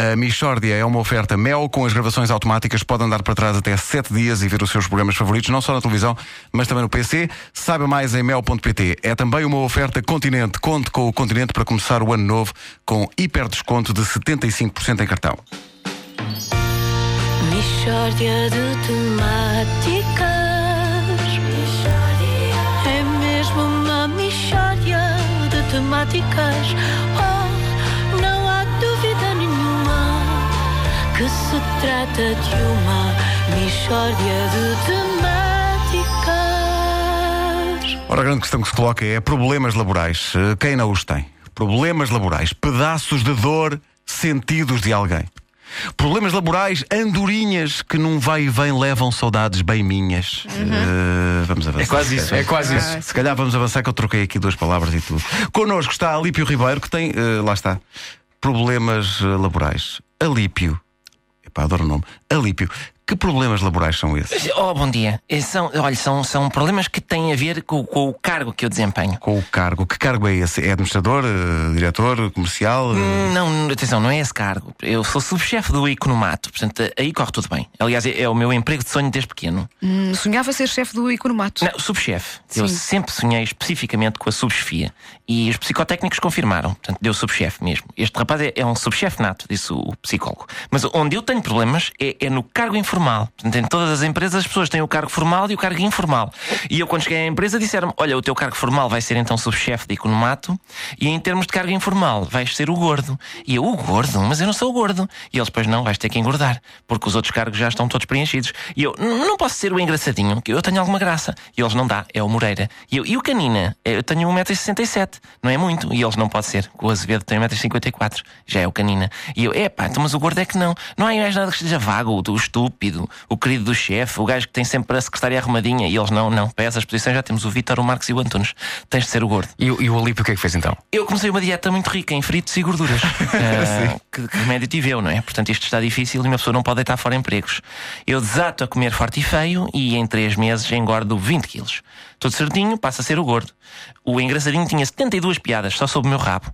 A Michórdia é uma oferta Mel com as gravações automáticas. Pode andar para trás até 7 dias e ver os seus programas favoritos, não só na televisão, mas também no PC. Saiba mais em mel.pt. É também uma oferta Continente. Conte com o Continente para começar o ano novo com hiper desconto de 75% em cartão. Mishória de temáticas. É mesmo uma mishória de temáticas. Oh, trata de uma mishória de temáticas. Ora, a grande questão que se coloca é problemas laborais. Eh, Quem não os tem? Problemas laborais, pedaços de dor sentidos de alguém. Problemas laborais, andorinhas que num vai e vem levam saudades bem minhas. Eh, vamos avançar. É quase isso, é quase isso. Se calhar vamos avançar que eu troquei aqui duas palavras e tudo. Connosco está Alípio Ribeiro, que tem, eh, lá está, problemas laborais. Alípio. Epá, adoro o nome. Alípio. Que problemas laborais são esses? Oh, bom dia. Eh, São, olha, são, são problemas que têm a ver com, com o cargo que eu desempenho. Com o cargo. Que cargo é esse? É administrador, eh, diretor, comercial? eh? Não, atenção, não é esse cargo. Eu sou subchefe do Economato, portanto, aí corre tudo bem. Aliás, é, é o meu emprego de sonho desde pequeno. Hum, sonhava ser chefe do Economato. Não, subchefe. Eu Sim. sempre sonhei especificamente com a subchefia. E os psicotécnicos confirmaram. Portanto, deu subchefe mesmo. Este rapaz é, é um subchefe nato, disse o, o psicólogo. Mas onde eu tenho problemas é, é no cargo informal. Portanto, em todas as empresas as pessoas têm o cargo formal e o cargo informal. E eu, quando cheguei à empresa, disseram-me: Olha, o teu cargo formal vai ser então subchefe de economato e em termos de cargo informal vais ser o gordo. E eu, o gordo? Mas eu não sou o gordo. E eles, pois não, vais ter que engordar, porque os outros cargos já estão todos preenchidos. E eu, "N- não posso ser o engraçadinho, que eu tenho alguma graça. E eles, não dá, é o Moreira. E eu, e o Canina? Eu tenho 1,67m, não é muito. E eles, não pode ser, o Azevedo tem 1,54m, já é o Canina. E eu, epá, então, mas o gordo é que não. Não há mais nada que esteja vago, o, o estúpido, o querido do chefe, o gajo que tem sempre a secretária arrumadinha. E eles, não, não, para essas posições já temos o Vítor, o Marcos e o Antunes. Tens de ser o gordo. E, o- e o Alípio o que é que fez então? Eu comecei uma dieta muito rica em fritos e gorduras. Ah, que, que remédio tive eu, não é? Portanto, isto está difícil e uma pessoa não pode deitar fora empregos. Eu desato a comer forte e feio e em 3 meses engordo 20 quilos. Tudo certinho, passa a ser o gordo. O engraçadinho tinha 72 piadas só sobre o meu rabo.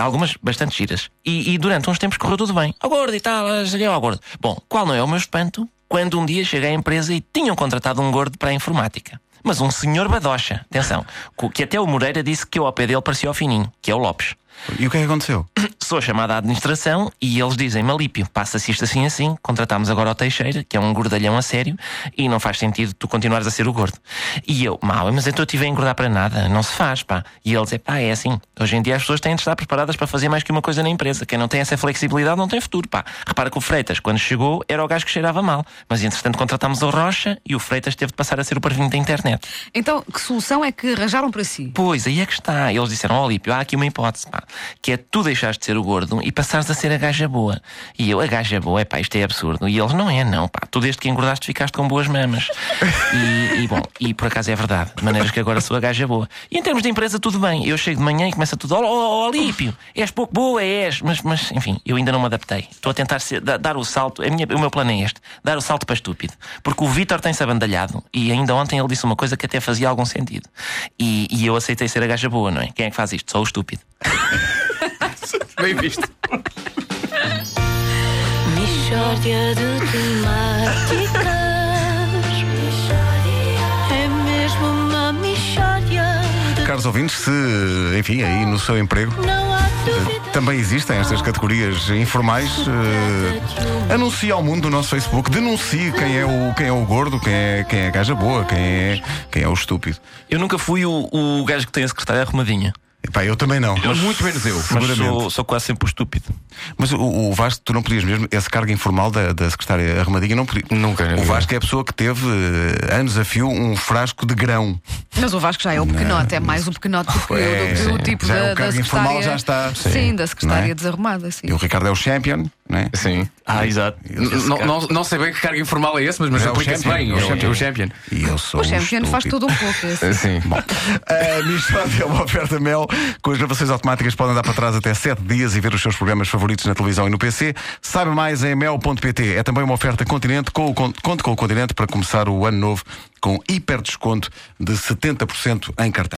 Algumas bastante giras. E, e durante uns tempos correu tudo bem. Ao gordo e tal, ah, cheguei ao gordo. Bom, qual não é o meu espanto? Quando um dia cheguei à empresa e tinham contratado um gordo para a informática. Mas um senhor badocha, atenção, que até o Moreira disse que eu ao pé dele parecia o fininho, que é o Lopes. E o que é que aconteceu? Sou chamada à administração e eles dizem Malípio, passa-se isto assim assim, contratámos agora o Teixeira, que é um gordalhão a sério, e não faz sentido tu continuares a ser o gordo. E eu, mal, mas então eu tive a engordar para nada, não se faz, pá. E eles, é pá, é assim. Hoje em dia as pessoas têm de estar preparadas para fazer mais que uma coisa na empresa. Quem não tem essa flexibilidade não tem futuro, pá. Repara que o Freitas, quando chegou, era o gajo que cheirava mal. Mas entretanto contratámos o Rocha e o Freitas teve de passar a ser o parvinho da internet. Então, que solução é que arranjaram para si? Pois, aí é que está. Eles disseram, ó Lípio, há aqui uma hipótese, pá, que é tu deixares de ser o gordo e passares a ser a gaja boa. E eu, a gaja boa, é pá, isto é absurdo. E eles, não é, não, pá, tu desde que engordaste ficaste com boas mamas. E, e, bom, e por acaso é verdade, de maneiras que agora sou a gaja boa. E em termos de empresa, tudo bem. Eu chego de manhã e começa tudo, ó, ó, ó, Lípio, és pouco boa, és. Mas, mas, enfim, eu ainda não me adaptei. Estou a tentar ser- da- dar o salto, a minha- o meu plano é este, dar o salto para estúpido. Porque o Vítor tem-se abandalhado e ainda ontem ele disse uma coisa que até fazia algum sentido. E, e eu aceitei ser a gaja boa, não é? Quem é que faz isto? Sou o estúpido. Bem visto. De temáticas. É mesmo uma Caros ouvintes, se, enfim, aí no seu emprego Não há dúvida. também existem estas categorias informais, eh, anuncie ao mundo no nosso Facebook, denuncie quem é o, quem é o gordo, quem é, quem é a gaja boa, quem é, quem é o estúpido. Eu nunca fui o, o gajo que tem a secretária arrumadinha. Epá, eu também não. Mas muito menos eu. Mas sou, sou quase sempre o estúpido. Mas o, o Vasco, tu não podias mesmo, esse cargo informal da, da secretária arrumadinha, não podia. Nunca. O Vasco é a pessoa que teve eh, anos a fio um frasco de grão. Mas o Vasco já é o pequenote, é mais o pequenote do que, É, do que o sim. tipo Já é da, o cargo da informal, secretária. já está. Sim, Sim. da secretária é? desarrumada. Sim. E o Ricardo é o champion, não é? Sim. Ah, exato. Não, não, não sei bem que cargo informal é esse, mas, mas É o aplica-se champion, bem. é o É o champion. o champion. E eu sou O Champion faz tudo um pouco. assim. Sim. Bom, a Michórdia é uma oferta Mel. Com as gravações automáticas podem dar para trás até 7 dias e ver os seus programas favoritos na televisão e no PC. Saiba mais em mel.pt. É também uma oferta Continente. Com o, Con- conte com o Continente para começar o ano novo com hiper desconto de 70% em cartão.